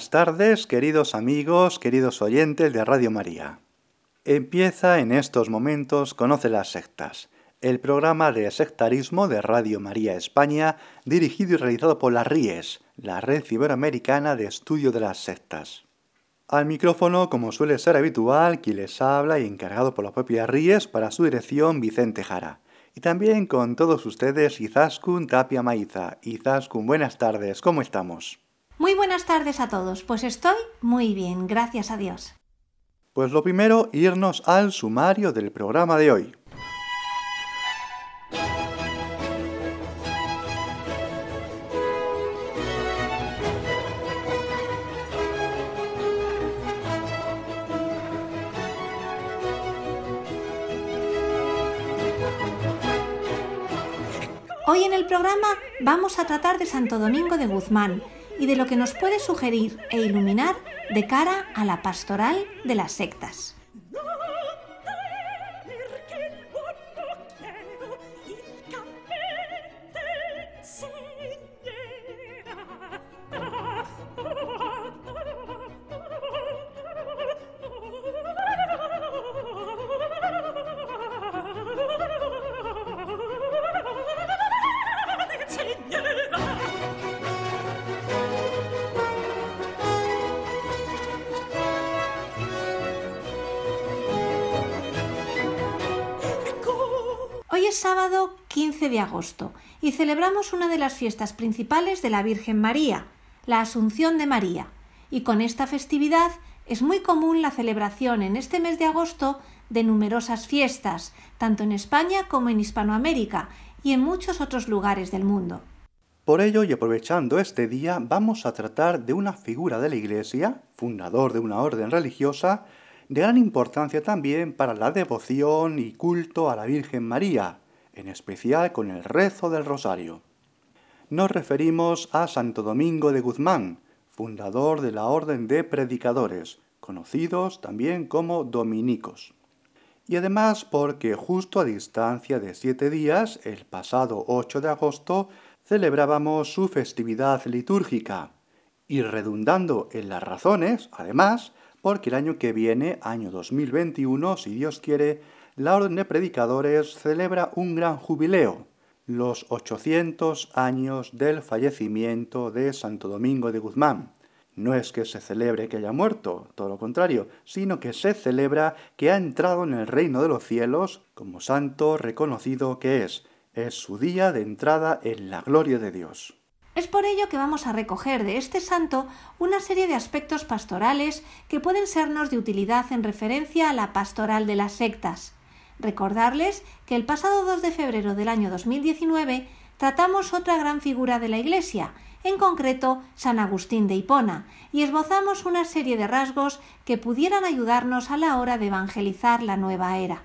Buenas tardes, queridos amigos, queridos oyentes de Radio María. Empieza en estos momentos Conoce las sectas, el programa de sectarismo de Radio María España, dirigido y realizado por la RIES, la Red Iberoamericana de Estudio de las Sectas. Al micrófono, como suele ser habitual, quien les habla y encargado por la propia RIES para su dirección, Vicente Jara. Y también con todos ustedes, Izaskun Tapia Maiza. Izaskun, buenas tardes, ¿cómo estamos? Muy buenas tardes a todos, pues estoy muy bien, gracias a Dios. Pues lo primero, irnos al sumario del programa de hoy. Hoy en el programa vamos a tratar de Santo Domingo de Guzmán, y de lo que nos puede sugerir e iluminar de cara a la pastoral de las sectas. Celebramos una de las fiestas principales de la Virgen María, la Asunción de María, y con esta festividad es muy común la celebración en este mes de agosto de numerosas fiestas, tanto en España como en Hispanoamérica y en muchos otros lugares del mundo. Por ello, y aprovechando este día, vamos a tratar de una figura de la Iglesia, fundador de una orden religiosa, de gran importancia también para la devoción y culto a la Virgen María, en especial con el rezo del rosario. Nos referimos a Santo Domingo de Guzmán, fundador de la Orden de Predicadores, conocidos también como dominicos. Y además porque justo a distancia de siete días, el pasado 8 de agosto, celebrábamos su festividad litúrgica, y redundando en las razones, además, porque el año que viene, año 2021, si Dios quiere, la Orden de Predicadores celebra un gran jubileo, los 800 años del fallecimiento de Santo Domingo de Guzmán. No es que se celebre que haya muerto, todo lo contrario, sino que se celebra que ha entrado en el reino de los cielos como santo reconocido que es. Es su día de entrada en la gloria de Dios. Es por ello que vamos a recoger de este santo una serie de aspectos pastorales que pueden sernos de utilidad en referencia a la pastoral de las sectas. Recordarles que el pasado 2 de febrero del año 2019 tratamos otra gran figura de la Iglesia, en concreto San Agustín de Hipona, y esbozamos una serie de rasgos que pudieran ayudarnos a la hora de evangelizar la nueva era,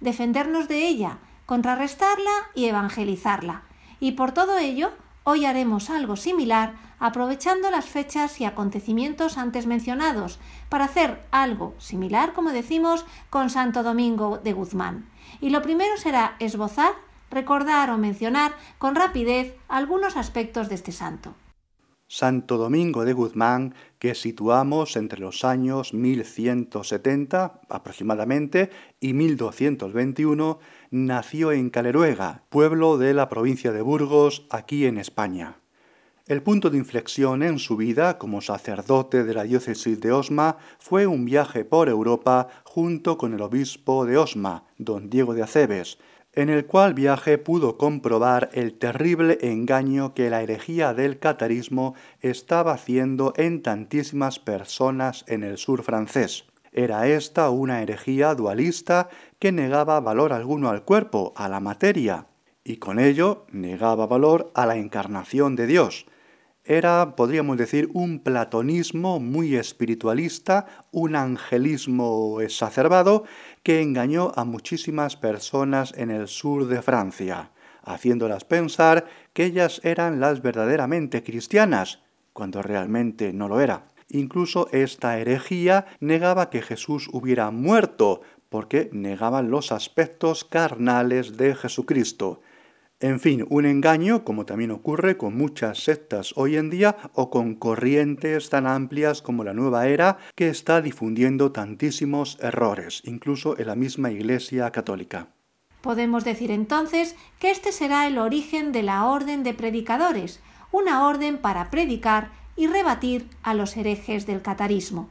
defendernos de ella, contrarrestarla y evangelizarla. Y por todo ello, Hoy haremos algo similar aprovechando las fechas y acontecimientos antes mencionados para hacer algo similar, como decimos, con Santo Domingo de Guzmán. Y lo primero será esbozar, recordar o mencionar con rapidez algunos aspectos de este santo. Santo Domingo de Guzmán, que situamos entre los años 1170 aproximadamente y 1221, nació en Caleruega, pueblo de la provincia de Burgos, aquí en España. El punto de inflexión en su vida como sacerdote de la diócesis de Osma fue un viaje por Europa junto con el obispo de Osma, don Diego de Acebes, en el cual viaje pudo comprobar el terrible engaño que la herejía del catarismo estaba haciendo en tantísimas personas en el sur francés. Era esta una herejía dualista que negaba valor alguno al cuerpo, a la materia, y con ello negaba valor a la encarnación de Dios. Era, podríamos decir, un platonismo muy espiritualista, un angelismo exacerbado que engañó a muchísimas personas en el sur de Francia, haciéndolas pensar que ellas eran las verdaderamente cristianas, cuando realmente no lo era. Incluso esta herejía negaba que Jesús hubiera muerto, porque negaban los aspectos carnales de Jesucristo. En fin, un engaño, como también ocurre con muchas sectas hoy en día o con corrientes tan amplias como la nueva era que está difundiendo tantísimos errores, incluso en la misma Iglesia católica. Podemos decir entonces que este será el origen de la orden de predicadores, una orden para predicar y rebatir a los herejes del catarismo.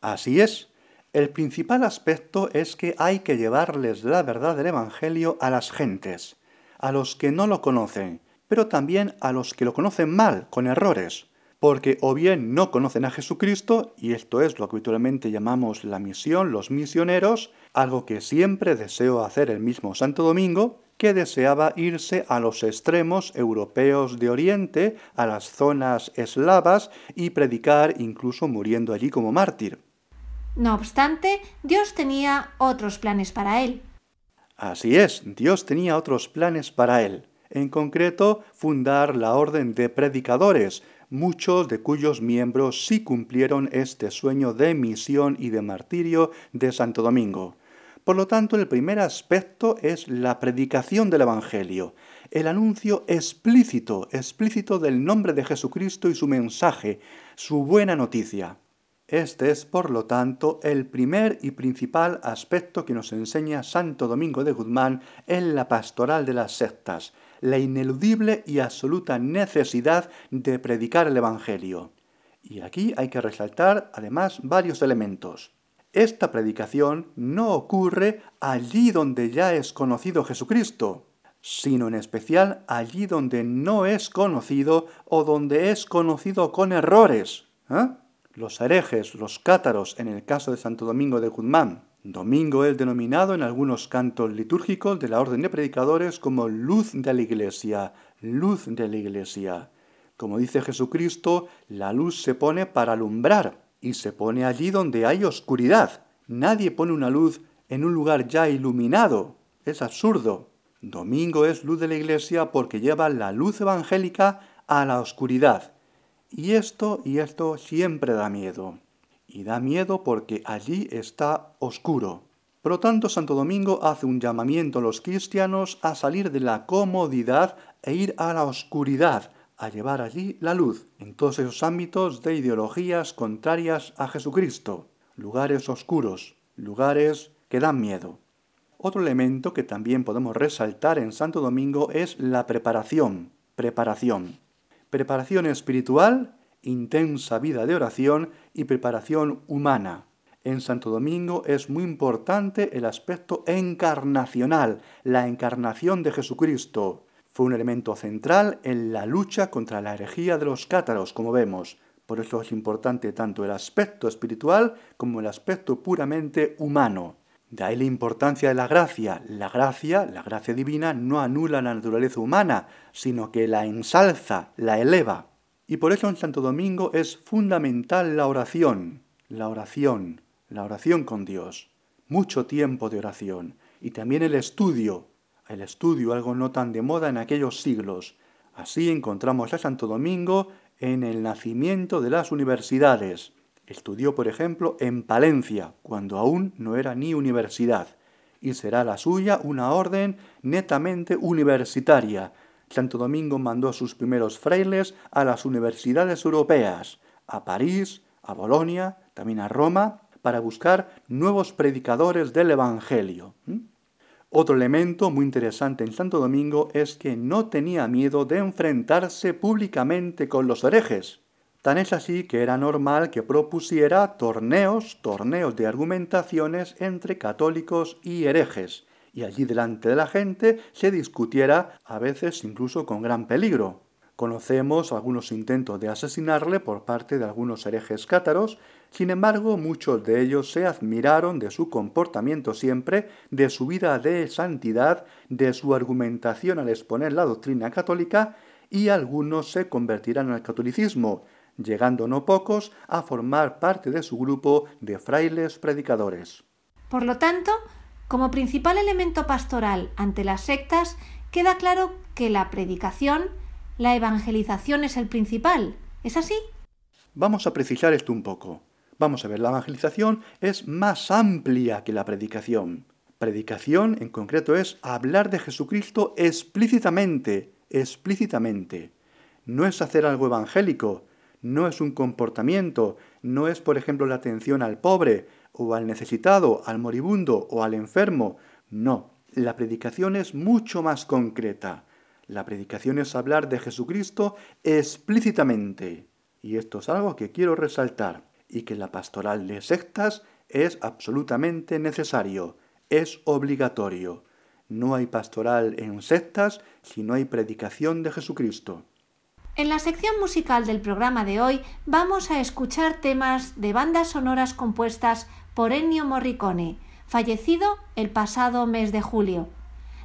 Así es. El principal aspecto es que hay que llevarles la verdad del Evangelio a las gentes, a los que no lo conocen, pero también a los que lo conocen mal, con errores, porque o bien no conocen a Jesucristo, y esto es lo que habitualmente llamamos la misión, los misioneros, algo que siempre deseo hacer el mismo Santo Domingo, que deseaba irse a los extremos europeos de Oriente, a las zonas eslavas, y predicar incluso muriendo allí como mártir. No obstante, Dios tenía otros planes para él. Así es, Dios tenía otros planes para él. En concreto, fundar la orden de predicadores, muchos de cuyos miembros sí cumplieron este sueño de misión y de martirio de Santo Domingo. Por lo tanto, el primer aspecto es la predicación del Evangelio, el anuncio explícito, explícito del nombre de Jesucristo y su mensaje, su buena noticia. Este es, por lo tanto, el primer y principal aspecto que nos enseña Santo Domingo de Guzmán en la pastoral de las sectas, la ineludible y absoluta necesidad de predicar el Evangelio. Y aquí hay que resaltar, además, varios elementos. Esta predicación no ocurre allí donde ya es conocido Jesucristo, sino en especial allí donde no es conocido o donde es conocido con errores. ¿eh? Los herejes, los cátaros, en el caso de Santo Domingo de Guzmán. Domingo es denominado en algunos cantos litúrgicos de la orden de predicadores como luz de la iglesia, luz de la iglesia. Como dice Jesucristo, la luz se pone para alumbrar y se pone allí donde hay oscuridad. Nadie pone una luz en un lugar ya iluminado. Es absurdo. Domingo es luz de la iglesia porque lleva la luz evangélica a la oscuridad. Y esto y esto siempre da miedo. Y da miedo porque allí está oscuro. Por lo tanto, Santo Domingo hace un llamamiento a los cristianos a salir de la comodidad e ir a la oscuridad, a llevar allí la luz en todos esos ámbitos de ideologías contrarias a Jesucristo, lugares oscuros, lugares que dan miedo. Otro elemento que también podemos resaltar en Santo Domingo es la preparación, preparación. Preparación espiritual, intensa vida de oración y preparación humana. En Santo Domingo es muy importante el aspecto encarnacional, la encarnación de Jesucristo, fue un elemento central en la lucha contra la herejía de los cátaros, como vemos. Por eso es importante tanto el aspecto espiritual como el aspecto puramente humano. De ahí la importancia de la gracia. La gracia, la gracia divina, no anula la naturaleza humana, sino que la ensalza, la eleva. Y por eso en Santo Domingo es fundamental la oración, la oración, la oración con Dios. Mucho tiempo de oración. Y también el estudio, el estudio, algo no tan de moda en aquellos siglos. Así encontramos a Santo Domingo en el nacimiento de las universidades. Estudió, por ejemplo, en Palencia, cuando aún no era ni universidad, y será la suya una orden netamente universitaria. Santo Domingo mandó a sus primeros frailes a las universidades europeas, a París, a Bolonia, también a Roma, para buscar nuevos predicadores del Evangelio. Otro elemento muy interesante en Santo Domingo es que no tenía miedo de enfrentarse públicamente con los herejes. Tan es así que era normal que propusiera torneos, torneos de argumentaciones entre católicos y herejes, y allí delante de la gente se discutiera, a veces incluso con gran peligro. Conocemos algunos intentos de asesinarle por parte de algunos herejes cátaros, Sin embargo, muchos de ellos se admiraron de su comportamiento siempre, de su vida de santidad, de su argumentación al exponer la doctrina católica, y algunos se convertirán al catolicismo, llegando no pocos a formar parte de su grupo de frailes predicadores. Por lo tanto, como principal elemento pastoral ante las sectas, queda claro que la predicación, la evangelización es el principal. ¿Es así? Vamos a precisar esto un poco. Vamos a ver, la evangelización es más amplia que la predicación. Predicación en concreto es hablar de Jesucristo explícitamente, explícitamente. No es hacer algo evangélico, no es un comportamiento, no es, por ejemplo, la atención al pobre, o al necesitado, al moribundo o al enfermo. No, la predicación es mucho más concreta. La predicación es hablar de Jesucristo explícitamente. Y esto es algo que quiero resaltar, y que la pastoral de sectas es absolutamente necesario, es obligatorio. No hay pastoral en sectas si no hay predicación de Jesucristo. En la sección musical del programa de hoy vamos a escuchar temas de bandas sonoras compuestas por Ennio Morricone, fallecido el pasado mes de julio.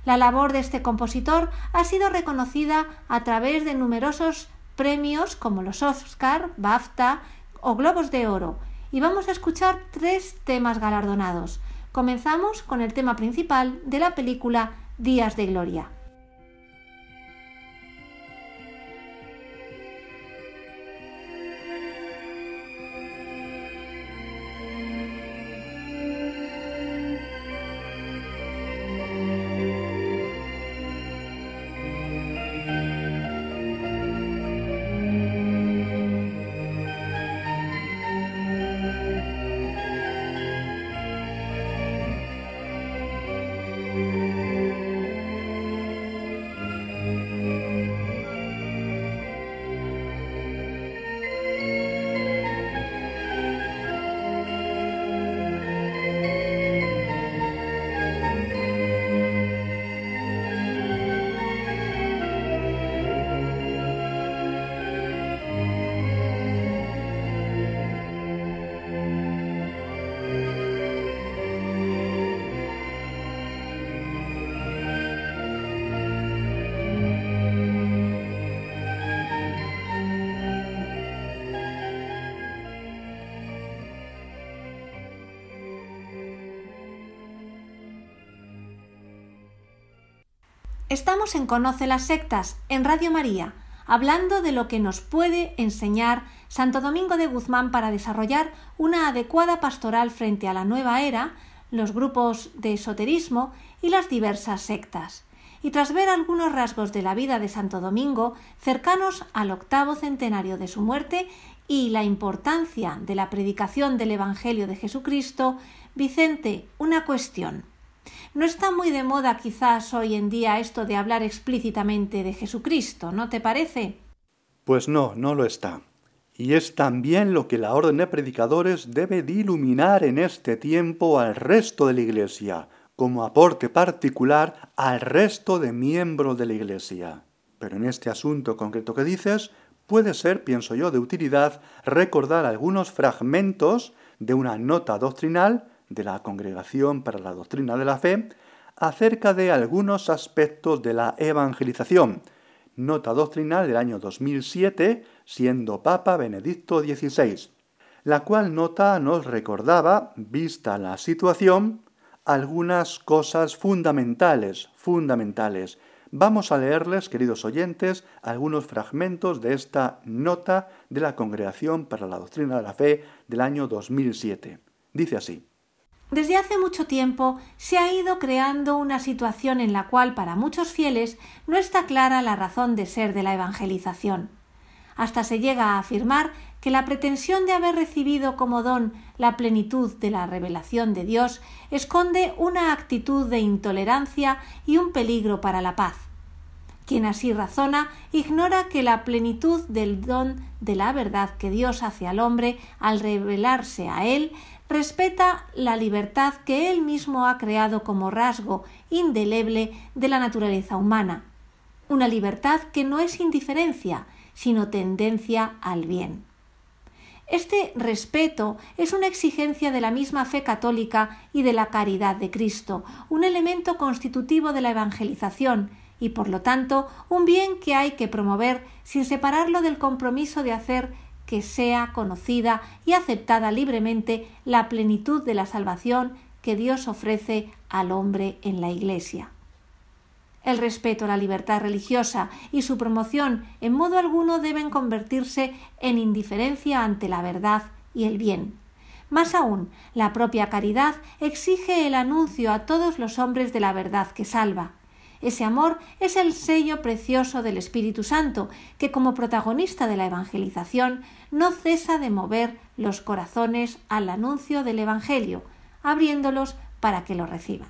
La labor de este compositor ha sido reconocida a través de numerosos premios como los Oscar, BAFTA o Globos de Oro, y vamos a escuchar tres temas galardonados. Comenzamos con el tema principal de la película Días de Gloria. Estamos en Conoce las Sectas, en Radio María, hablando de lo que nos puede enseñar Santo Domingo de Guzmán para desarrollar una adecuada pastoral frente a la nueva era, los grupos de esoterismo y las diversas sectas. Y tras ver algunos rasgos de la vida de Santo Domingo cercanos al octavo centenario de su muerte y la importancia de la predicación del Evangelio de Jesucristo, Vicente, una cuestión. No está muy de moda quizás hoy en día esto de hablar explícitamente de Jesucristo, ¿no te parece? Pues no, no lo está. Y es también lo que la orden de predicadores debe de iluminar en este tiempo al resto de la Iglesia, como aporte particular al resto de miembros de la Iglesia. Pero en este asunto concreto que dices, puede ser, pienso yo, de utilidad recordar algunos fragmentos de una nota doctrinal de la Congregación para la Doctrina de la Fe acerca de algunos aspectos de la evangelización, nota doctrinal del año 2007, siendo Papa Benedicto XVI, la cual nota nos recordaba, vista la situación, algunas cosas fundamentales, fundamentales. Vamos a leerles, queridos oyentes, algunos fragmentos de esta nota de la Congregación para la Doctrina de la Fe del año 2007. Dice así. Desde hace mucho tiempo se ha ido creando una situación en la cual para muchos fieles no está clara la razón de ser de la evangelización. Hasta se llega a afirmar que la pretensión de haber recibido como don la plenitud de la revelación de Dios esconde una actitud de intolerancia y un peligro para la paz. Quien así razona ignora que la plenitud del don de la verdad que Dios hace al hombre al revelarse a él respeta la libertad que él mismo ha creado como rasgo indeleble de la naturaleza humana, una libertad que no es indiferencia, sino tendencia al bien. Este respeto es una exigencia de la misma fe católica y de la caridad de Cristo, un elemento constitutivo de la evangelización y por lo tanto un bien que hay que promover sin separarlo del compromiso de hacer que sea conocida y aceptada libremente la plenitud de la salvación que Dios ofrece al hombre en la Iglesia. El respeto a la libertad religiosa y su promoción en modo alguno deben convertirse en indiferencia ante la verdad y el bien. Más aún, la propia caridad exige el anuncio a todos los hombres de la verdad que salva. Ese amor es el sello precioso del Espíritu Santo, que como protagonista de la evangelización no cesa de mover los corazones al anuncio del Evangelio, abriéndolos para que lo reciban.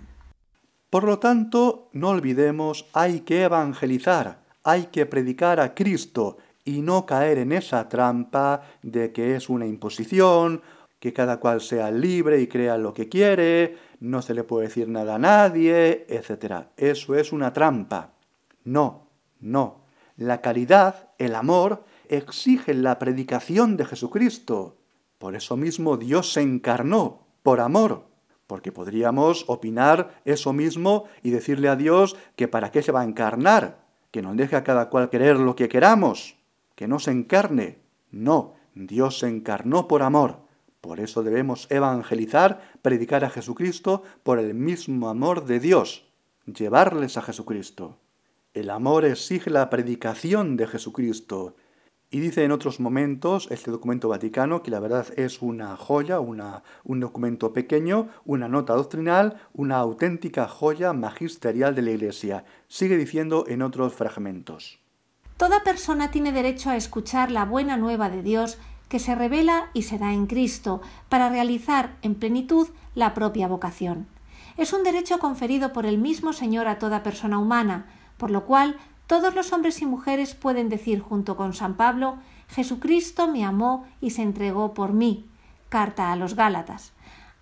Por lo tanto, no olvidemos, hay que evangelizar, hay que predicar a Cristo y no caer en esa trampa de que es una imposición, que cada cual sea libre y crea lo que quiere, no se le puede decir nada a nadie, etc. Eso es una trampa. No, no. La caridad, el amor, exigen la predicación de Jesucristo. Por eso mismo Dios se encarnó, por amor, porque podríamos opinar eso mismo y decirle a Dios que para qué se va a encarnar, que nos deje a cada cual querer lo que queramos, que no se encarne. No, Dios se encarnó por amor. Por eso debemos evangelizar, predicar a Jesucristo por el mismo amor de Dios, llevarles a Jesucristo. El amor exige la predicación de Jesucristo, y dice en otros momentos este documento vaticano que la verdad es una joya, un documento pequeño, una nota doctrinal, una auténtica joya magisterial de la Iglesia. Sigue diciendo en otros fragmentos. Toda persona tiene derecho a escuchar la buena nueva de Dios que se revela y se da en Cristo para realizar en plenitud la propia vocación. Es un derecho conferido por el mismo Señor a toda persona humana, por lo cual todos los hombres y mujeres pueden decir junto con San Pablo Jesucristo me amó y se entregó por mí. Carta a los Gálatas.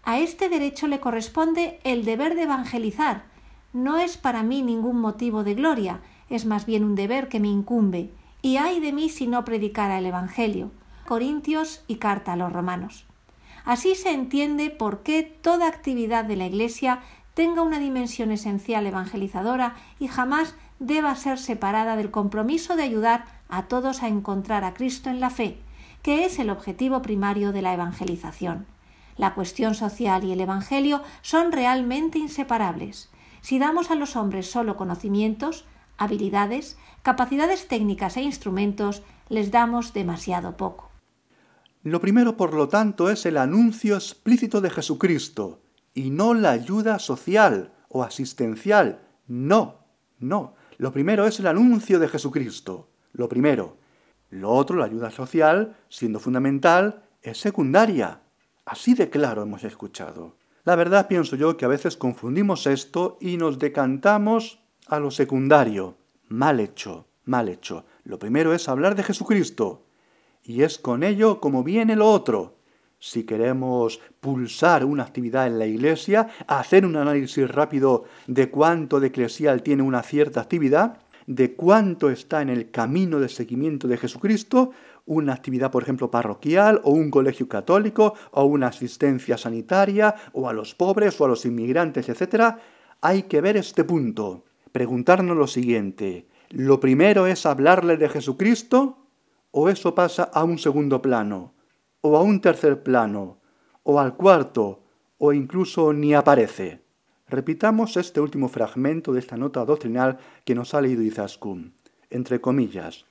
A este derecho le corresponde el deber de evangelizar. No es para mí ningún motivo de gloria, es más bien un deber que me incumbe. Y ay de mí si no predicara el Evangelio. Corintios y carta a los romanos. Así se entiende por qué toda actividad de la Iglesia tenga una dimensión esencial evangelizadora y jamás deba ser separada del compromiso de ayudar a todos a encontrar a Cristo en la fe, que es el objetivo primario de la evangelización. La cuestión social y el Evangelio son realmente inseparables. Si damos a los hombres solo conocimientos, habilidades, capacidades técnicas e instrumentos, les damos demasiado poco. Lo primero, por lo tanto, es el anuncio explícito de Jesucristo, y no la ayuda social o asistencial. No, no. Lo primero es el anuncio de Jesucristo. Lo primero. Lo otro, la ayuda social, siendo fundamental, es secundaria. Así de claro hemos escuchado. La verdad pienso yo que a veces confundimos esto y nos decantamos a lo secundario. Mal hecho, mal hecho. Lo primero es hablar de Jesucristo. Y es con ello como viene lo otro si queremos pulsar una actividad en la iglesia, hacer un análisis rápido de cuánto de eclesial tiene una cierta actividad, de cuánto está en el camino de seguimiento de Jesucristo, una actividad, por ejemplo, parroquial o un colegio católico o una asistencia sanitaria o a los pobres o a los inmigrantes, etc., hay que ver este punto, preguntarnos lo siguiente, ¿lo primero es hablarle de Jesucristo o eso pasa a un segundo plano? o a un tercer plano, o al cuarto, o incluso ni aparece. Repitamos este último fragmento de esta nota doctrinal que nos ha leído Izaskun. Entre comillas,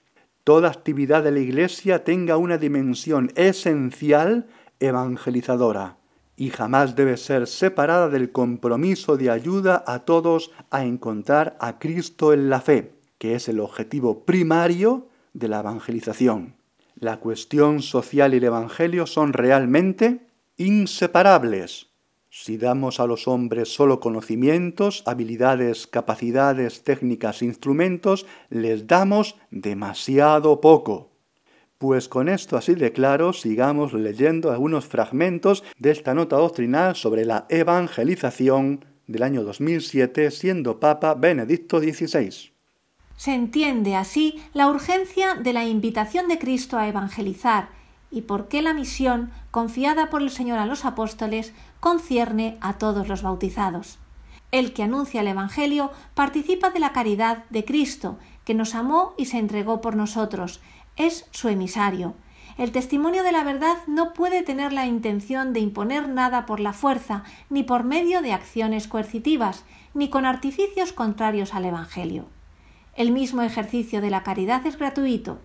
toda actividad de la Iglesia tenga una dimensión esencial evangelizadora y jamás debe ser separada del compromiso de ayuda a todos a encontrar a Cristo en la fe, que es el objetivo primario de la evangelización la cuestión social y el Evangelio son realmente inseparables. Si damos a los hombres solo conocimientos, habilidades, capacidades, técnicas, instrumentos, les damos demasiado poco. Pues con esto así de claro, sigamos leyendo algunos fragmentos de esta nota doctrinal sobre la evangelización del año 2007, siendo Papa Benedicto XVI. Se entiende así la urgencia de la invitación de Cristo a evangelizar y por qué la misión confiada por el Señor a los apóstoles concierne a todos los bautizados. El que anuncia el Evangelio participa de la caridad de Cristo, que nos amó y se entregó por nosotros. Es su emisario. El testimonio de la verdad no puede tener la intención de imponer nada por la fuerza, ni por medio de acciones coercitivas, ni con artificios contrarios al Evangelio. El mismo ejercicio de la caridad es gratuito.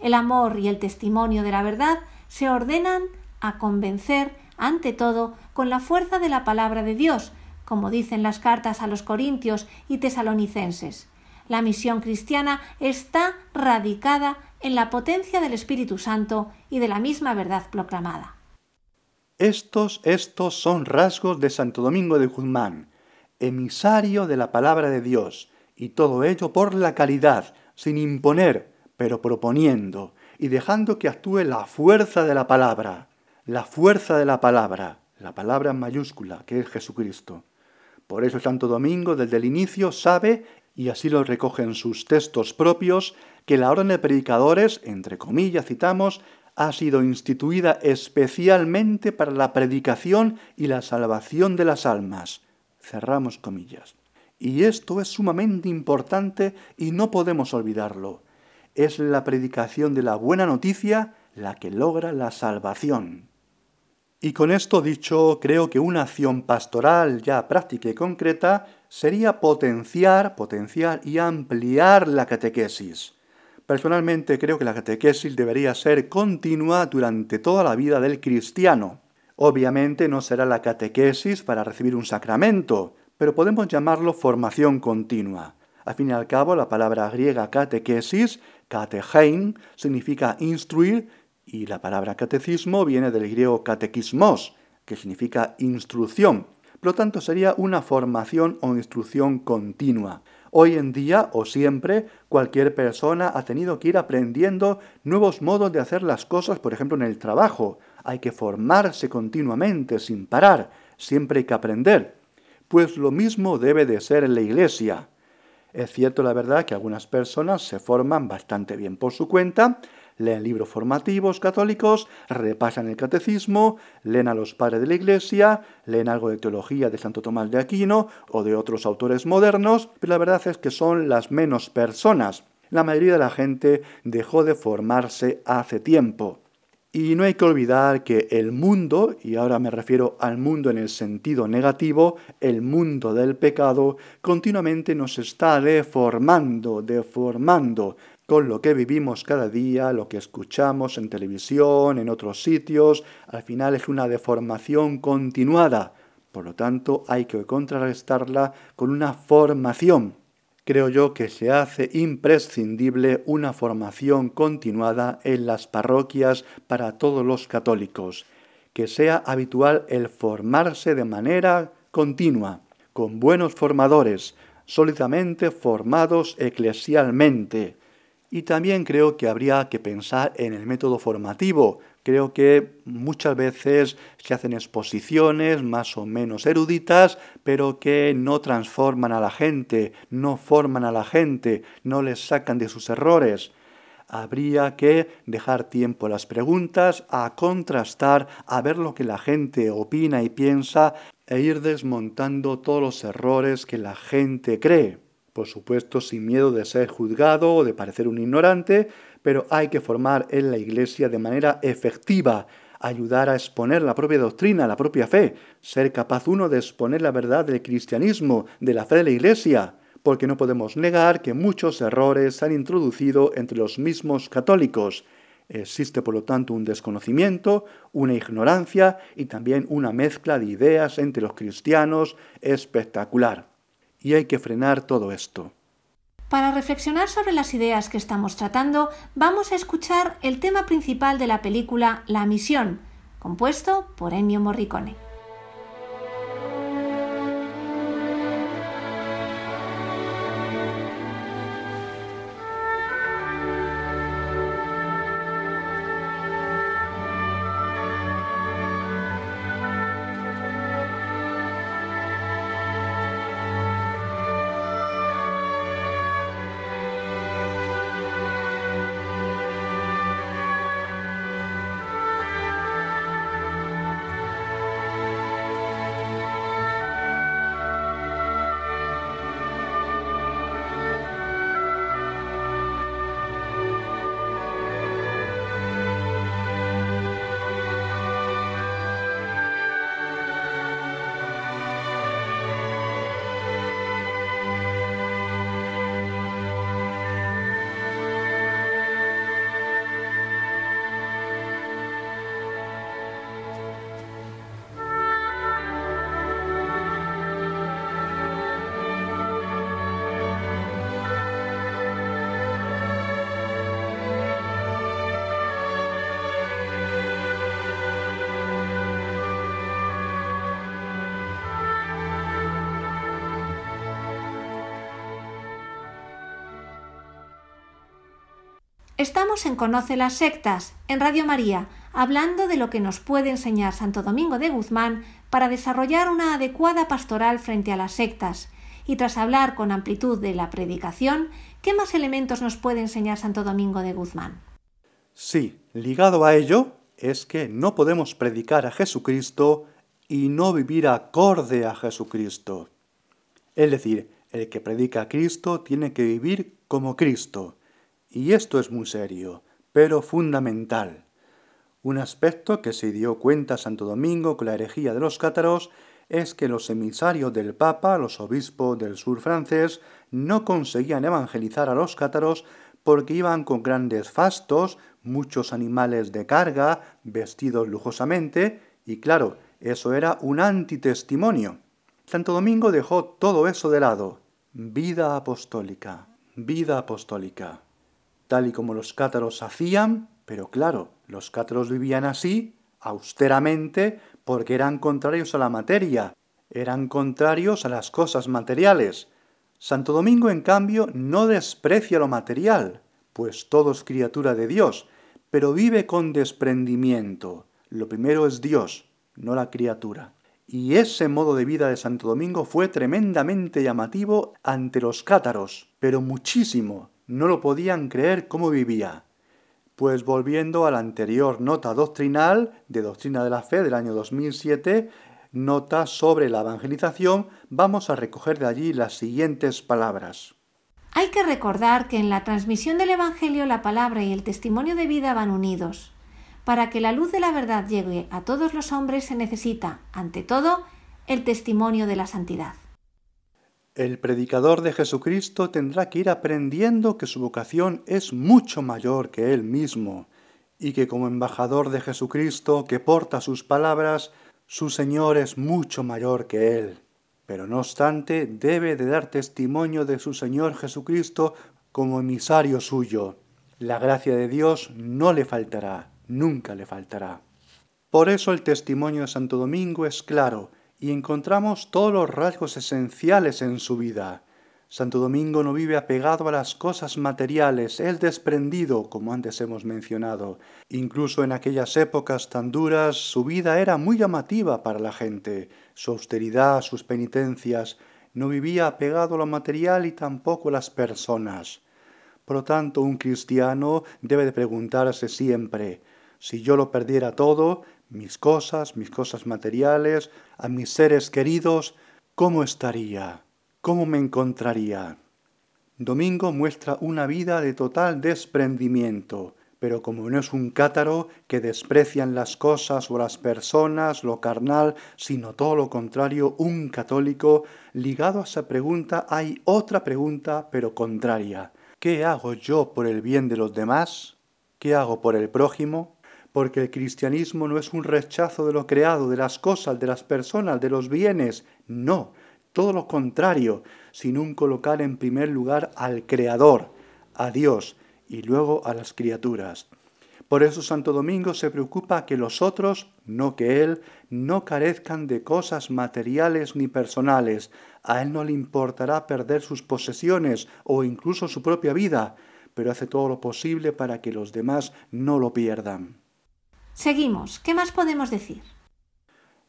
El amor y el testimonio de la verdad se ordenan a convencer, ante todo, con la fuerza de la palabra de Dios, como dicen las cartas a los Corintios y Tesalonicenses. La misión cristiana está radicada en la potencia del Espíritu Santo y de la misma verdad proclamada. Estos, estos son rasgos de Santo Domingo de Guzmán, emisario de la palabra de Dios, y todo ello por la caridad, sin imponer, pero proponiendo, y dejando que actúe la fuerza de la palabra, la fuerza de la palabra, la palabra en mayúscula, que es Jesucristo. Por eso Santo Domingo desde el inicio sabe, y así lo recoge en sus textos propios, que la orden de predicadores, entre comillas citamos, ha sido instituida especialmente para la predicación y la salvación de las almas. Cerramos comillas. Y esto es sumamente importante y no podemos olvidarlo. Es la predicación de la buena noticia la que logra la salvación. Y con esto dicho, creo que una acción pastoral ya práctica y concreta sería potenciar, potenciar y ampliar la catequesis. Personalmente creo que la catequesis debería ser continua durante toda la vida del cristiano. Obviamente no será la catequesis para recibir un sacramento, pero podemos llamarlo formación continua. Al fin y al cabo, la palabra griega catequesis, katechein, significa instruir y la palabra catecismo viene del griego catequismos, que significa instrucción. Por lo tanto, sería una formación o instrucción continua. Hoy en día o siempre, cualquier persona ha tenido que ir aprendiendo nuevos modos de hacer las cosas, por ejemplo, en el trabajo. Hay que formarse continuamente, sin parar. Siempre hay que aprender pues lo mismo debe de ser en la Iglesia. Es cierto, la verdad, que algunas personas se forman bastante bien por su cuenta, leen libros formativos católicos, repasan el catecismo, leen a los padres de la Iglesia, leen algo de teología de Santo Tomás de Aquino o de otros autores modernos, pero la verdad es que son las menos personas. La mayoría de la gente dejó de formarse hace tiempo. Y no hay que olvidar que el mundo, y ahora me refiero al mundo en el sentido negativo, el mundo del pecado, continuamente nos está deformando, deformando, con lo que vivimos cada día, lo que escuchamos en televisión, en otros sitios, al final es una deformación continuada. Por lo tanto, hay que contrarrestarla con una formación creo yo que se hace imprescindible una formación continuada en las parroquias para todos los católicos, que sea habitual el formarse de manera continua, con buenos formadores, sólidamente formados eclesialmente. Y también creo que habría que pensar en el método formativo, Creo que muchas veces se hacen exposiciones más o menos eruditas, pero que no transforman a la gente, no forman a la gente, no les sacan de sus errores. Habría que dejar tiempo a las preguntas, a contrastar, a ver lo que la gente opina y piensa e ir desmontando todos los errores que la gente cree. Por supuesto, sin miedo de ser juzgado o de parecer un ignorante, pero hay que formar en la Iglesia de manera efectiva, ayudar a exponer la propia doctrina, la propia fe, ser capaz uno de exponer la verdad del cristianismo, de la fe de la Iglesia, porque no podemos negar que muchos errores se han introducido entre los mismos católicos. Existe, por lo tanto, un desconocimiento, una ignorancia y también una mezcla de ideas entre los cristianos espectacular. Y hay que frenar todo esto. Para reflexionar sobre las ideas que estamos tratando, vamos a escuchar el tema principal de la película La Misión, compuesto por Ennio Morricone. Estamos en Conoce las Sectas, en Radio María, hablando de lo que nos puede enseñar Santo Domingo de Guzmán para desarrollar una adecuada pastoral frente a las sectas. Y tras hablar con amplitud de la predicación, ¿qué más elementos nos puede enseñar Santo Domingo de Guzmán? Sí, ligado a ello es que no podemos predicar a Jesucristo y no vivir acorde a Jesucristo. Es decir, el que predica a Cristo tiene que vivir como Cristo. Y esto es muy serio, pero fundamental. Un aspecto que se dio cuenta Santo Domingo con la herejía de los cátaros es que los emisarios del Papa, los obispos del sur francés, no conseguían evangelizar a los cátaros porque iban con grandes fastos, muchos animales de carga, vestidos lujosamente, y claro, eso era un antitestimonio. Santo Domingo dejó todo eso de lado. Vida apostólica, vida apostólica tal y como los cátaros hacían, pero claro, los cátaros vivían así, austeramente, porque eran contrarios a la materia, eran contrarios a las cosas materiales. Santo Domingo, en cambio, no desprecia lo material, pues todo es criatura de Dios, pero vive con desprendimiento. Lo primero es Dios, no la criatura. Y ese modo de vida de Santo Domingo fue tremendamente llamativo ante los cátaros, pero muchísimo, no lo podían creer cómo vivía. Pues volviendo a la anterior nota doctrinal de Doctrina de la Fe del año 2007, nota sobre la evangelización, vamos a recoger de allí las siguientes palabras. Hay que recordar que en la transmisión del Evangelio la palabra y el testimonio de vida van unidos. Para que la luz de la verdad llegue a todos los hombres se necesita, ante todo, el testimonio de la santidad. El predicador de Jesucristo tendrá que ir aprendiendo que su vocación es mucho mayor que él mismo, y que como embajador de Jesucristo que porta sus palabras, su Señor es mucho mayor que él. Pero no obstante, debe de dar testimonio de su Señor Jesucristo como emisario suyo. La gracia de Dios no le faltará, nunca le faltará. Por eso el testimonio de Santo Domingo es claro, y encontramos todos los rasgos esenciales en su vida. Santo Domingo no vive apegado a las cosas materiales, es desprendido, como antes hemos mencionado. Incluso en aquellas épocas tan duras, su vida era muy llamativa para la gente. Su austeridad, sus penitencias, no vivía apegado a lo material y tampoco a las personas. Por lo tanto, un cristiano debe de preguntarse siempre, si yo lo perdiera todo, mis cosas, mis cosas materiales, a mis seres queridos, ¿cómo estaría? ¿Cómo me encontraría? Domingo muestra una vida de total desprendimiento, pero como no es un cátaro que desprecian las cosas o las personas, lo carnal, sino todo lo contrario, un católico, ligado a esa pregunta hay otra pregunta, pero contraria. ¿Qué hago yo por el bien de los demás? ¿Qué hago por el prójimo? Porque el cristianismo no es un rechazo de lo creado, de las cosas, de las personas, de los bienes, no, todo lo contrario, sino un colocar en primer lugar al Creador, a Dios, y luego a las criaturas. Por eso Santo Domingo se preocupa que los otros, no que Él, no carezcan de cosas materiales ni personales. A Él no le importará perder sus posesiones o incluso su propia vida, pero hace todo lo posible para que los demás no lo pierdan. Seguimos. ¿Qué más podemos decir?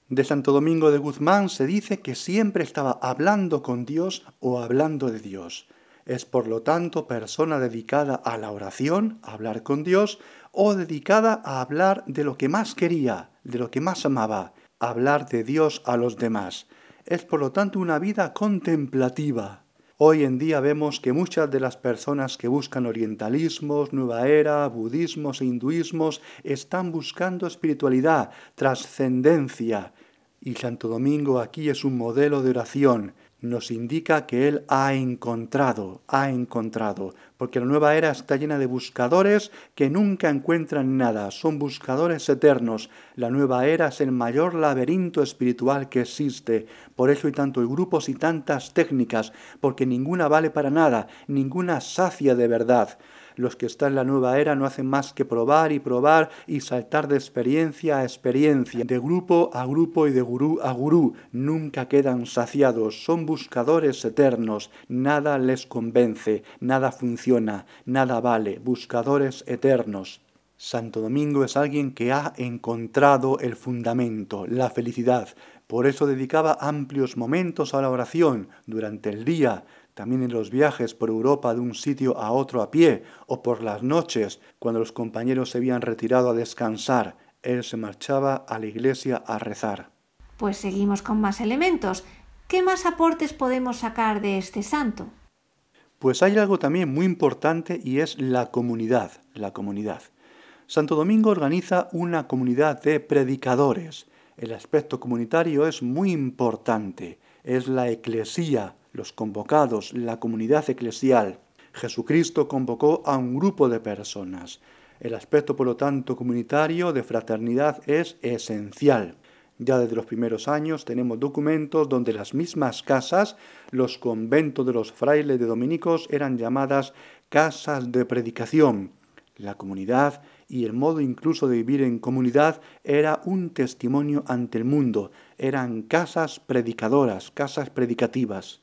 De Santo Domingo de Guzmán se dice que siempre estaba hablando con Dios o hablando de Dios. Es por lo tanto persona dedicada a la oración, hablar con Dios, o dedicada a hablar de lo que más quería, de lo que más amaba, hablar de Dios a los demás. Es por lo tanto una vida contemplativa. Hoy en día vemos que muchas de las personas que buscan orientalismos, nueva era, budismos e hinduismos están buscando espiritualidad, trascendencia. Y Santo Domingo aquí es un modelo de oración, nos indica que Él ha encontrado, ha encontrado, porque la nueva era está llena de buscadores que nunca encuentran nada, son buscadores eternos. La nueva era es el mayor laberinto espiritual que existe, por eso hay tantos grupos y tantas técnicas, porque ninguna vale para nada, ninguna sacia de verdad. Los que están en la nueva era no hacen más que probar y probar y saltar de experiencia a experiencia, de grupo a grupo y de gurú a gurú. Nunca quedan saciados, son buscadores eternos. Nada les convence, nada funciona, nada vale. Buscadores eternos. Santo Domingo es alguien que ha encontrado el fundamento, la felicidad. Por eso dedicaba amplios momentos a la oración durante el día, también en los viajes por Europa de un sitio a otro a pie, o por las noches, cuando los compañeros se habían retirado a descansar, él se marchaba a la iglesia a rezar. Pues seguimos con más elementos. ¿Qué más aportes podemos sacar de este santo? Pues hay algo también muy importante y es la comunidad, la comunidad. Santo Domingo organiza una comunidad de predicadores. El aspecto comunitario es muy importante, es la eclesía, los convocados, la comunidad eclesial. Jesucristo convocó a un grupo de personas. El aspecto, por lo tanto, comunitario de fraternidad es esencial. Ya desde los primeros años tenemos documentos donde las mismas casas, los conventos de los frailes de dominicos, eran llamadas casas de predicación. La comunidad y el modo incluso de vivir en comunidad era un testimonio ante el mundo. Eran casas predicadoras, casas predicativas.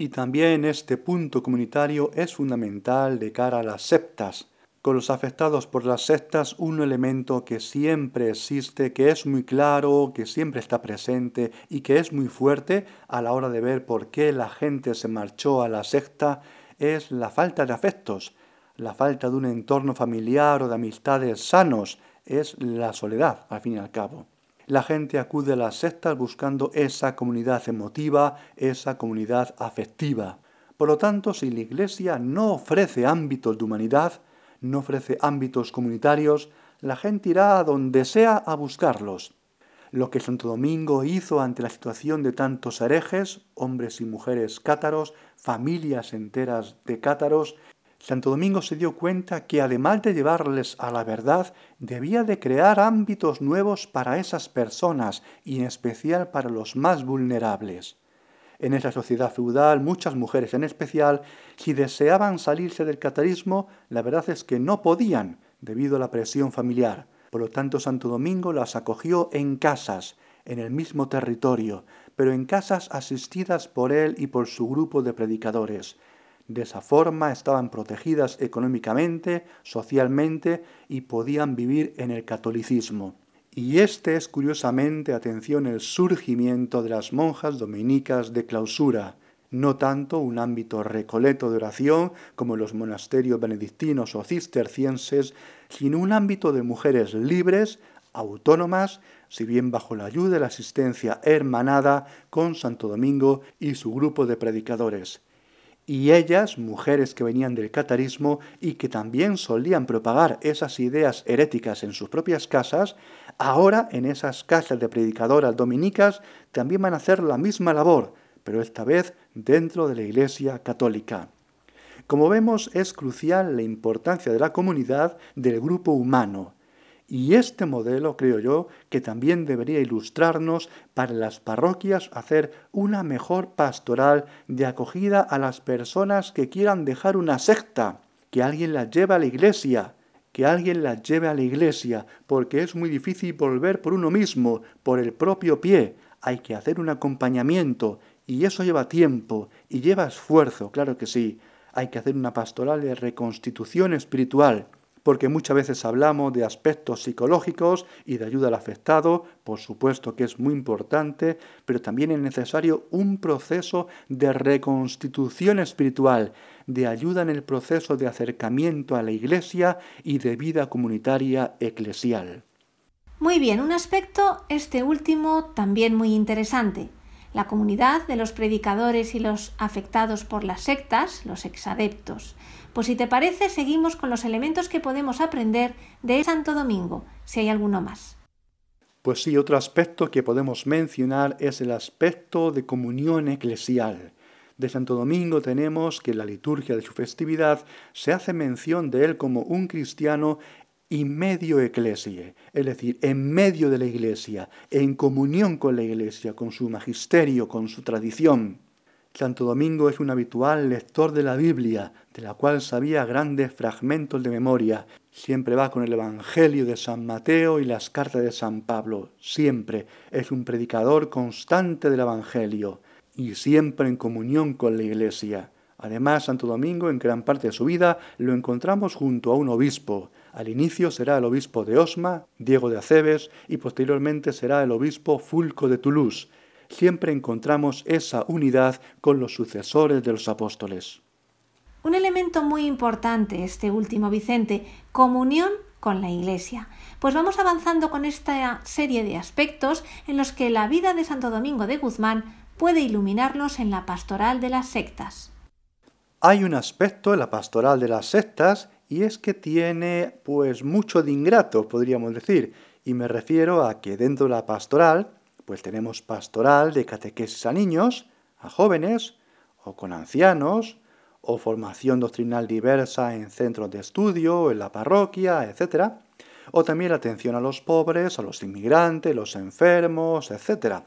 Y también este punto comunitario es fundamental de cara a las septas. Con los afectados por las sectas, un elemento que siempre existe, que es muy claro, que siempre está presente y que es muy fuerte a la hora de ver por qué la gente se marchó a la secta, es la falta de afectos, la falta de un entorno familiar o de amistades sanos, es la soledad, al fin y al cabo la gente acude a las sectas buscando esa comunidad emotiva, esa comunidad afectiva. Por lo tanto, si la Iglesia no ofrece ámbitos de humanidad, no ofrece ámbitos comunitarios, la gente irá a donde sea a buscarlos. Lo que Santo Domingo hizo ante la situación de tantos herejes, hombres y mujeres cátaros, familias enteras de cátaros, Santo Domingo se dio cuenta que además de llevarles a la verdad, debía de crear ámbitos nuevos para esas personas y en especial para los más vulnerables. En esa sociedad feudal, muchas mujeres en especial, si deseaban salirse del catarismo, la verdad es que no podían debido a la presión familiar. Por lo tanto, Santo Domingo las acogió en casas, en el mismo territorio, pero en casas asistidas por él y por su grupo de predicadores. De esa forma estaban protegidas económicamente, socialmente y podían vivir en el catolicismo. Y este es curiosamente, atención, el surgimiento de las monjas dominicas de clausura, no tanto un ámbito recoleto de oración como los monasterios benedictinos o cistercienses, sino un ámbito de mujeres libres, autónomas, si bien bajo la ayuda y la asistencia hermanada con Santo Domingo y su grupo de predicadores y ellas, mujeres que venían del catarismo y que también solían propagar esas ideas heréticas en sus propias casas, ahora en esas casas de predicadoras dominicas también van a hacer la misma labor, pero esta vez dentro de la Iglesia católica. Como vemos, es crucial la importancia de la comunidad del grupo humano, y este modelo, creo yo, que también debería ilustrarnos para las parroquias hacer una mejor pastoral de acogida a las personas que quieran dejar una secta, que alguien las lleve a la iglesia, que alguien las lleve a la iglesia, porque es muy difícil volver por uno mismo, por el propio pie. Hay que hacer un acompañamiento, y eso lleva tiempo, y lleva esfuerzo, claro que sí. Hay que hacer una pastoral de reconstitución espiritual porque muchas veces hablamos de aspectos psicológicos y de ayuda al afectado, por supuesto que es muy importante, pero también es necesario un proceso de reconstitución espiritual, de ayuda en el proceso de acercamiento a la Iglesia y de vida comunitaria eclesial. Muy bien, un aspecto, este último, también muy interesante. La comunidad de los predicadores y los afectados por las sectas, los exadeptos. Pues si te parece, seguimos con los elementos que podemos aprender de Santo Domingo, si hay alguno más. Pues sí, otro aspecto que podemos mencionar es el aspecto de comunión eclesial. De Santo Domingo tenemos que en la liturgia de su festividad se hace mención de él como un cristiano y medio eclesia, es decir, en medio de la iglesia, en comunión con la iglesia, con su magisterio, con su tradición. Santo Domingo es un habitual lector de la Biblia, de la cual sabía grandes fragmentos de memoria. Siempre va con el Evangelio de San Mateo y las cartas de San Pablo. Siempre es un predicador constante del Evangelio y siempre en comunión con la Iglesia. Además, Santo Domingo en gran parte de su vida lo encontramos junto a un obispo. Al inicio será el obispo de Osma, Diego de Acebes, y posteriormente será el obispo Fulco de Toulouse siempre encontramos esa unidad con los sucesores de los apóstoles. Un elemento muy importante, este último Vicente, comunión con la Iglesia. Pues vamos avanzando con esta serie de aspectos en los que la vida de Santo Domingo de Guzmán puede iluminarnos en la pastoral de las sectas. Hay un aspecto en la pastoral de las sectas y es que tiene pues mucho de ingrato, podríamos decir, y me refiero a que dentro de la pastoral pues tenemos pastoral de catequesis a niños, a jóvenes, o con ancianos, o formación doctrinal diversa en centros de estudio, en la parroquia, etc. O también atención a los pobres, a los inmigrantes, los enfermos, etc.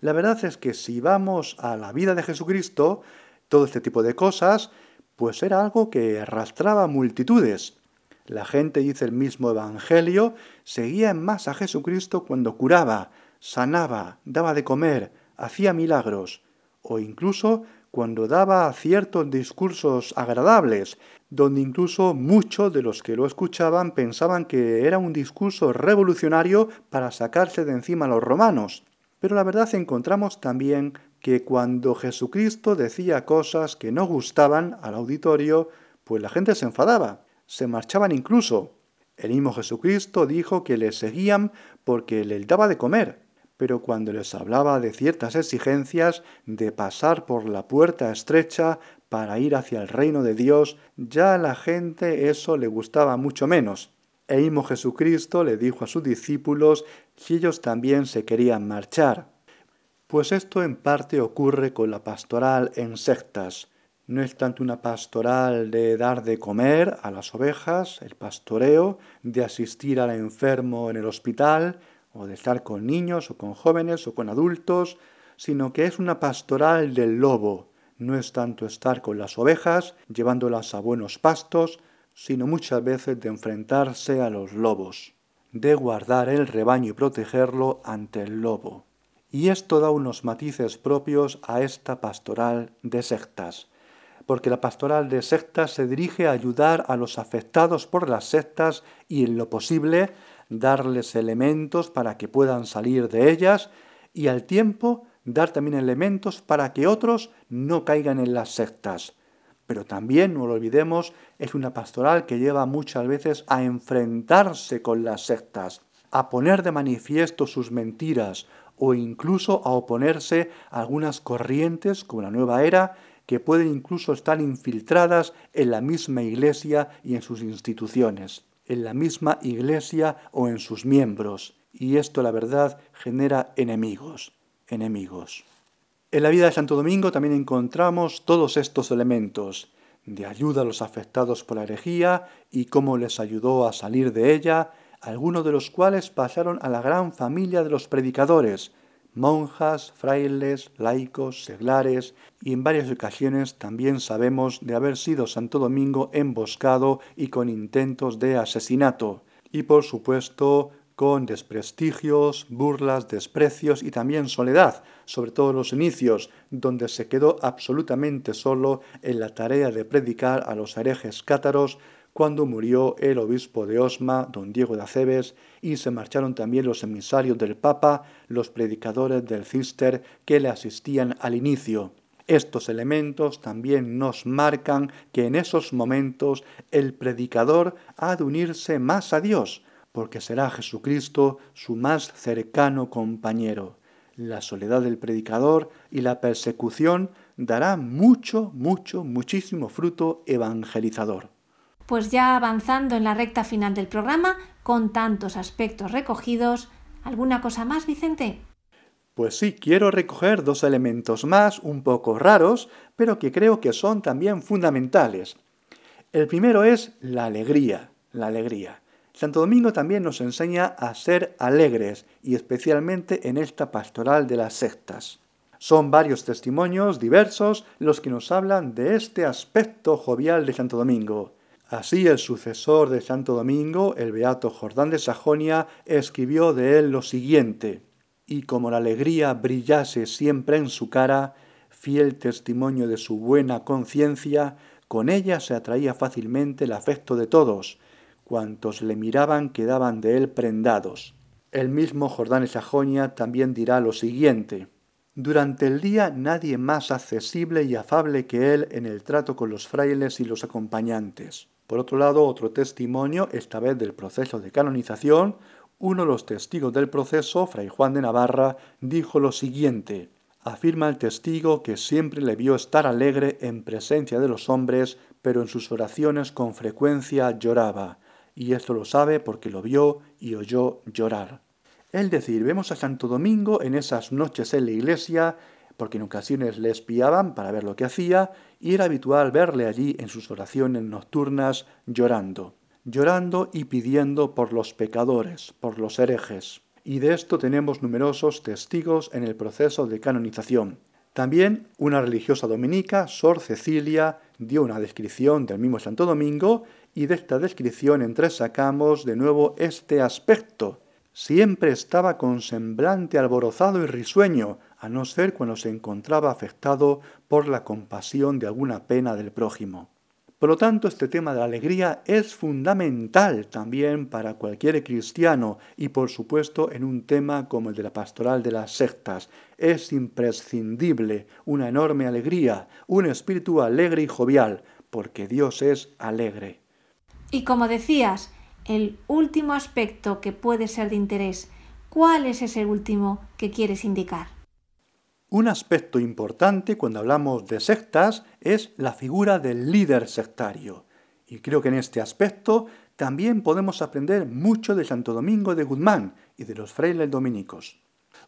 La verdad es que si vamos a la vida de Jesucristo, todo este tipo de cosas, pues era algo que arrastraba multitudes. La gente, dice el mismo Evangelio, seguía en masa a Jesucristo cuando curaba, sanaba, daba de comer, hacía milagros, o incluso cuando daba ciertos discursos agradables, donde incluso muchos de los que lo escuchaban pensaban que era un discurso revolucionario para sacarse de encima a los romanos. Pero la verdad encontramos también que cuando Jesucristo decía cosas que no gustaban al auditorio, pues la gente se enfadaba, se marchaban incluso. El mismo Jesucristo dijo que le seguían porque le daba de comer, pero cuando les hablaba de ciertas exigencias de pasar por la puerta estrecha para ir hacia el reino de Dios, ya a la gente eso le gustaba mucho menos. El mismo Jesucristo le dijo a sus discípulos si ellos también se querían marchar. Pues esto en parte ocurre con la pastoral en sectas. No es tanto una pastoral de dar de comer a las ovejas, el pastoreo, de asistir al enfermo en el hospital, o de estar con niños o con jóvenes o con adultos, sino que es una pastoral del lobo. No es tanto estar con las ovejas, llevándolas a buenos pastos, sino muchas veces de enfrentarse a los lobos, de guardar el rebaño y protegerlo ante el lobo. Y esto da unos matices propios a esta pastoral de sectas, porque la pastoral de sectas se dirige a ayudar a los afectados por las sectas y en lo posible darles elementos para que puedan salir de ellas y al tiempo dar también elementos para que otros no caigan en las sectas. Pero también, no lo olvidemos, es una pastoral que lleva muchas veces a enfrentarse con las sectas, a poner de manifiesto sus mentiras o incluso a oponerse a algunas corrientes como la nueva era que pueden incluso estar infiltradas en la misma iglesia y en sus instituciones en la misma iglesia o en sus miembros, y esto la verdad genera enemigos, enemigos. En la vida de Santo Domingo también encontramos todos estos elementos de ayuda a los afectados por la herejía y cómo les ayudó a salir de ella, algunos de los cuales pasaron a la gran familia de los predicadores, monjas, frailes, laicos, seglares, y en varias ocasiones también sabemos de haber sido Santo Domingo emboscado y con intentos de asesinato, y por supuesto con desprestigios, burlas, desprecios y también soledad, sobre todo los inicios, donde se quedó absolutamente solo en la tarea de predicar a los herejes cátaros cuando murió el obispo de Osma, don Diego de Acebes, y se marcharon también los emisarios del Papa, los predicadores del Cister que le asistían al inicio. Estos elementos también nos marcan que en esos momentos el predicador ha de unirse más a Dios, porque será Jesucristo su más cercano compañero. La soledad del predicador y la persecución dará mucho, mucho, muchísimo fruto evangelizador. Pues ya avanzando en la recta final del programa, con tantos aspectos recogidos, ¿alguna cosa más, Vicente? Pues sí, quiero recoger dos elementos más, un poco raros, pero que creo que son también fundamentales. El primero es la alegría, la alegría. Santo Domingo también nos enseña a ser alegres, y especialmente en esta pastoral de las sectas. Son varios testimonios diversos los que nos hablan de este aspecto jovial de Santo Domingo. Así el sucesor de Santo Domingo, el beato Jordán de Sajonia, escribió de él lo siguiente, y como la alegría brillase siempre en su cara, fiel testimonio de su buena conciencia, con ella se atraía fácilmente el afecto de todos, cuantos le miraban quedaban de él prendados. El mismo Jordán de Sajonia también dirá lo siguiente, durante el día nadie más accesible y afable que él en el trato con los frailes y los acompañantes. Por otro lado, otro testimonio, esta vez del proceso de canonización, uno de los testigos del proceso, Fray Juan de Navarra, dijo lo siguiente. Afirma el testigo que siempre le vio estar alegre en presencia de los hombres, pero en sus oraciones con frecuencia lloraba, y esto lo sabe porque lo vio y oyó llorar. Es decir, vemos a Santo Domingo en esas noches en la iglesia porque en ocasiones le espiaban para ver lo que hacía y era habitual verle allí en sus oraciones nocturnas llorando, llorando y pidiendo por los pecadores, por los herejes. Y de esto tenemos numerosos testigos en el proceso de canonización. También una religiosa dominica, Sor Cecilia, dio una descripción del mismo Santo Domingo y de esta descripción entresacamos de nuevo este aspecto. Siempre estaba con semblante alborozado y risueño, a no ser cuando se encontraba afectado por la compasión de alguna pena del prójimo. Por lo tanto, este tema de la alegría es fundamental también para cualquier cristiano y por supuesto en un tema como el de la pastoral de las sectas. Es imprescindible una enorme alegría, un espíritu alegre y jovial, porque Dios es alegre. Y como decías, el último aspecto que puede ser de interés, ¿cuál es ese último que quieres indicar? Un aspecto importante cuando hablamos de sectas es la figura del líder sectario. Y creo que en este aspecto también podemos aprender mucho de Santo Domingo de Guzmán y de los frailes dominicos.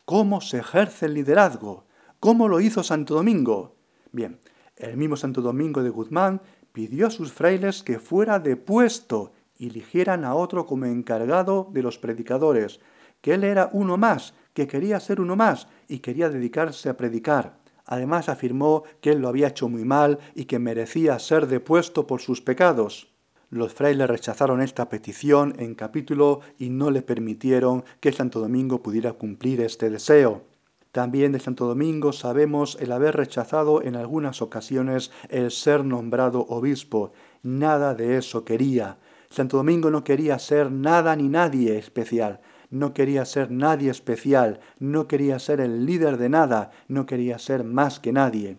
¿Cómo se ejerce el liderazgo? ¿Cómo lo hizo Santo Domingo? Bien, el mismo Santo Domingo de Guzmán pidió a sus frailes que fuera depuesto y eligieran a otro como encargado de los predicadores, que él era uno más que quería ser uno más y quería dedicarse a predicar. Además afirmó que él lo había hecho muy mal y que merecía ser depuesto por sus pecados. Los frailes rechazaron esta petición en capítulo y no le permitieron que Santo Domingo pudiera cumplir este deseo. También de Santo Domingo sabemos el haber rechazado en algunas ocasiones el ser nombrado obispo. Nada de eso quería. Santo Domingo no quería ser nada ni nadie especial no quería ser nadie especial, no quería ser el líder de nada, no quería ser más que nadie.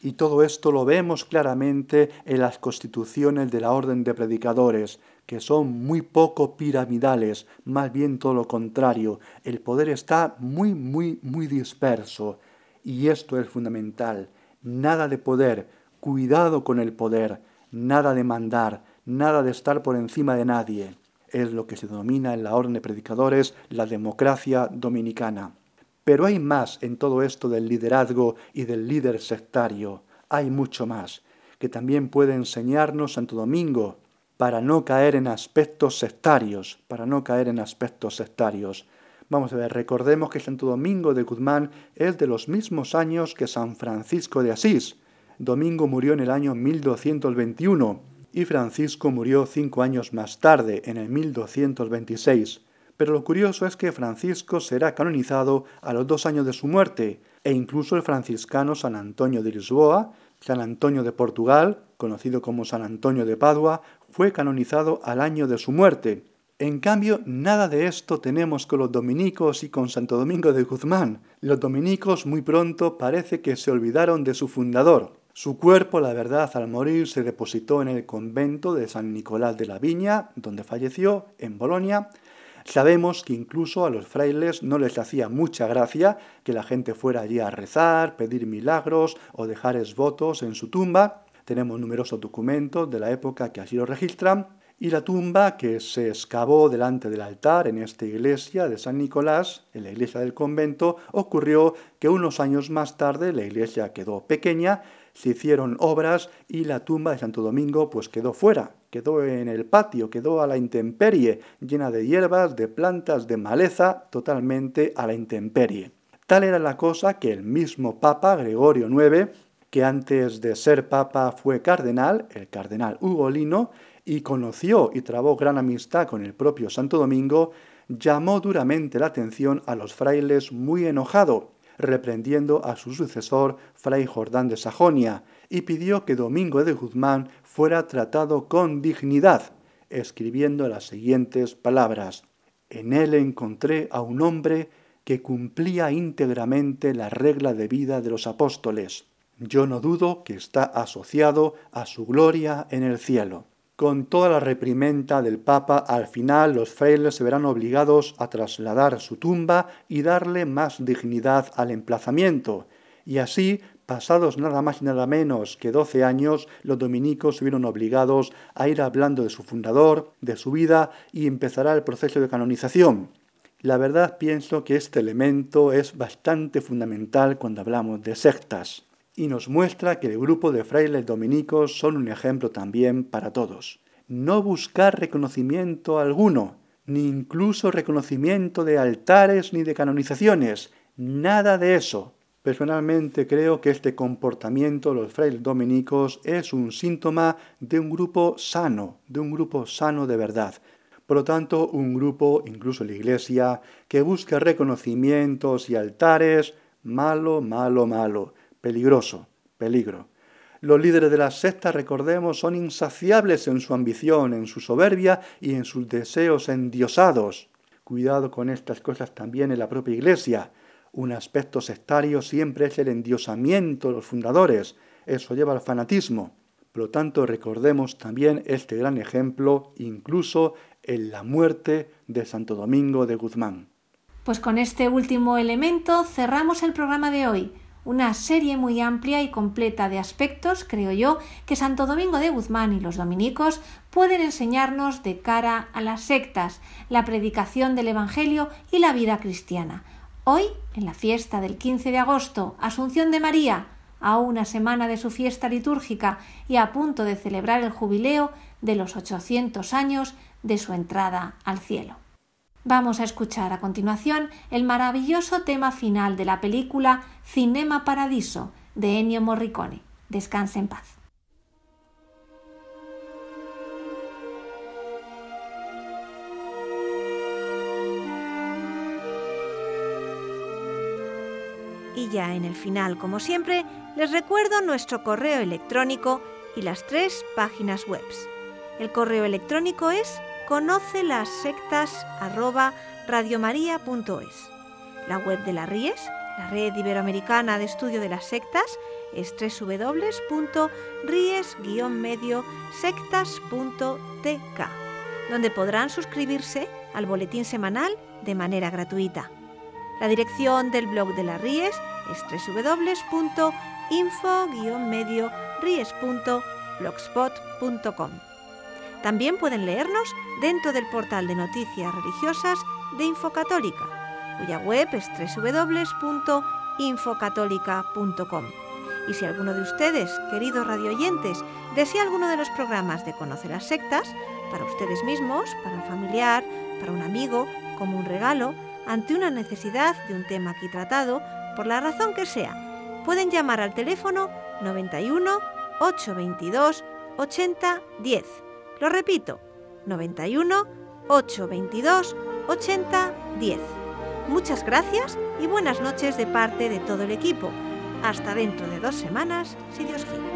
Y todo esto lo vemos claramente en las constituciones de la Orden de Predicadores, que son muy poco piramidales, más bien todo lo contrario. El poder está muy, muy, muy disperso. Y esto es fundamental. Nada de poder, cuidado con el poder, nada de mandar, nada de estar por encima de nadie es lo que se denomina en la orden de predicadores la democracia dominicana. Pero hay más en todo esto del liderazgo y del líder sectario, hay mucho más, que también puede enseñarnos Santo Domingo para no caer en aspectos sectarios, para no caer en aspectos sectarios. Vamos a ver, recordemos que Santo Domingo de Guzmán es de los mismos años que San Francisco de Asís. Domingo murió en el año 1221 y Francisco murió cinco años más tarde, en el 1226. Pero lo curioso es que Francisco será canonizado a los dos años de su muerte, e incluso el franciscano San Antonio de Lisboa, San Antonio de Portugal, conocido como San Antonio de Padua, fue canonizado al año de su muerte. En cambio, nada de esto tenemos con los dominicos y con Santo Domingo de Guzmán. Los dominicos muy pronto parece que se olvidaron de su fundador. Su cuerpo, la verdad, al morir se depositó en el convento de San Nicolás de la Viña, donde falleció, en Bolonia. Sabemos que incluso a los frailes no les hacía mucha gracia que la gente fuera allí a rezar, pedir milagros o dejar esvotos en su tumba. Tenemos numerosos documentos de la época que así lo registran. Y la tumba que se excavó delante del altar en esta iglesia de San Nicolás, en la iglesia del convento, ocurrió que unos años más tarde la iglesia quedó pequeña se hicieron obras y la tumba de Santo Domingo pues quedó fuera, quedó en el patio, quedó a la intemperie, llena de hierbas, de plantas, de maleza, totalmente a la intemperie. Tal era la cosa que el mismo Papa Gregorio IX, que antes de ser Papa fue cardenal, el cardenal Ugolino, y conoció y trabó gran amistad con el propio Santo Domingo, llamó duramente la atención a los frailes muy enojado, reprendiendo a su sucesor, Fray Jordán de Sajonia, y pidió que Domingo de Guzmán fuera tratado con dignidad, escribiendo las siguientes palabras. En él encontré a un hombre que cumplía íntegramente la regla de vida de los apóstoles. Yo no dudo que está asociado a su gloria en el cielo. Con toda la reprimenda del Papa, al final los frailes se verán obligados a trasladar su tumba y darle más dignidad al emplazamiento, y así, pasados nada más y nada menos que doce años, los dominicos se vieron obligados a ir hablando de su fundador, de su vida, y empezará el proceso de canonización. La verdad pienso que este elemento es bastante fundamental cuando hablamos de sectas y nos muestra que el grupo de frailes dominicos son un ejemplo también para todos. No buscar reconocimiento alguno, ni incluso reconocimiento de altares ni de canonizaciones, nada de eso. Personalmente creo que este comportamiento de los frailes dominicos es un síntoma de un grupo sano, de un grupo sano de verdad. Por lo tanto, un grupo, incluso la Iglesia, que busca reconocimientos y altares, malo, malo, malo peligroso, peligro. Los líderes de las sectas, recordemos, son insaciables en su ambición, en su soberbia y en sus deseos endiosados. Cuidado con estas cosas también en la propia Iglesia. Un aspecto sectario siempre es el endiosamiento de los fundadores. Eso lleva al fanatismo. Por lo tanto, recordemos también este gran ejemplo, incluso en la muerte de Santo Domingo de Guzmán. Pues con este último elemento cerramos el programa de hoy una serie muy amplia y completa de aspectos, creo yo, que Santo Domingo de Guzmán y los dominicos pueden enseñarnos de cara a las sectas, la predicación del Evangelio y la vida cristiana. Hoy, en la fiesta del 15 de agosto, Asunción de María, a una semana de su fiesta litúrgica y a punto de celebrar el jubileo de los 800 años de su entrada al cielo. Vamos a escuchar a continuación el maravilloso tema final de la película Cinema Paradiso de Ennio Morricone. Descanse en paz. Y ya en el final, como siempre, les recuerdo nuestro correo electrónico y las tres páginas web. El correo electrónico es conoce las sectas arroba radiomaria.es. La web de la RIES, la Red Iberoamericana de Estudio de las Sectas, es www.ries-medio-sectas.tk, donde podrán suscribirse al boletín semanal de manera gratuita. La dirección del blog de la RIES es www.info-ries.blogspot.com. También pueden leernos dentro del portal de noticias religiosas de Infocatólica, cuya web es www.infocatólica.com. Y si alguno de ustedes, queridos radioyentes, desea alguno de los programas de Conoce las Sectas, para ustedes mismos, para un familiar, para un amigo, como un regalo, ante una necesidad de un tema aquí tratado, por la razón que sea, pueden llamar al teléfono 91 822 80 10 lo repito, 91 822 80 10. Muchas gracias y buenas noches de parte de todo el equipo. Hasta dentro de dos semanas, si Dios quiere.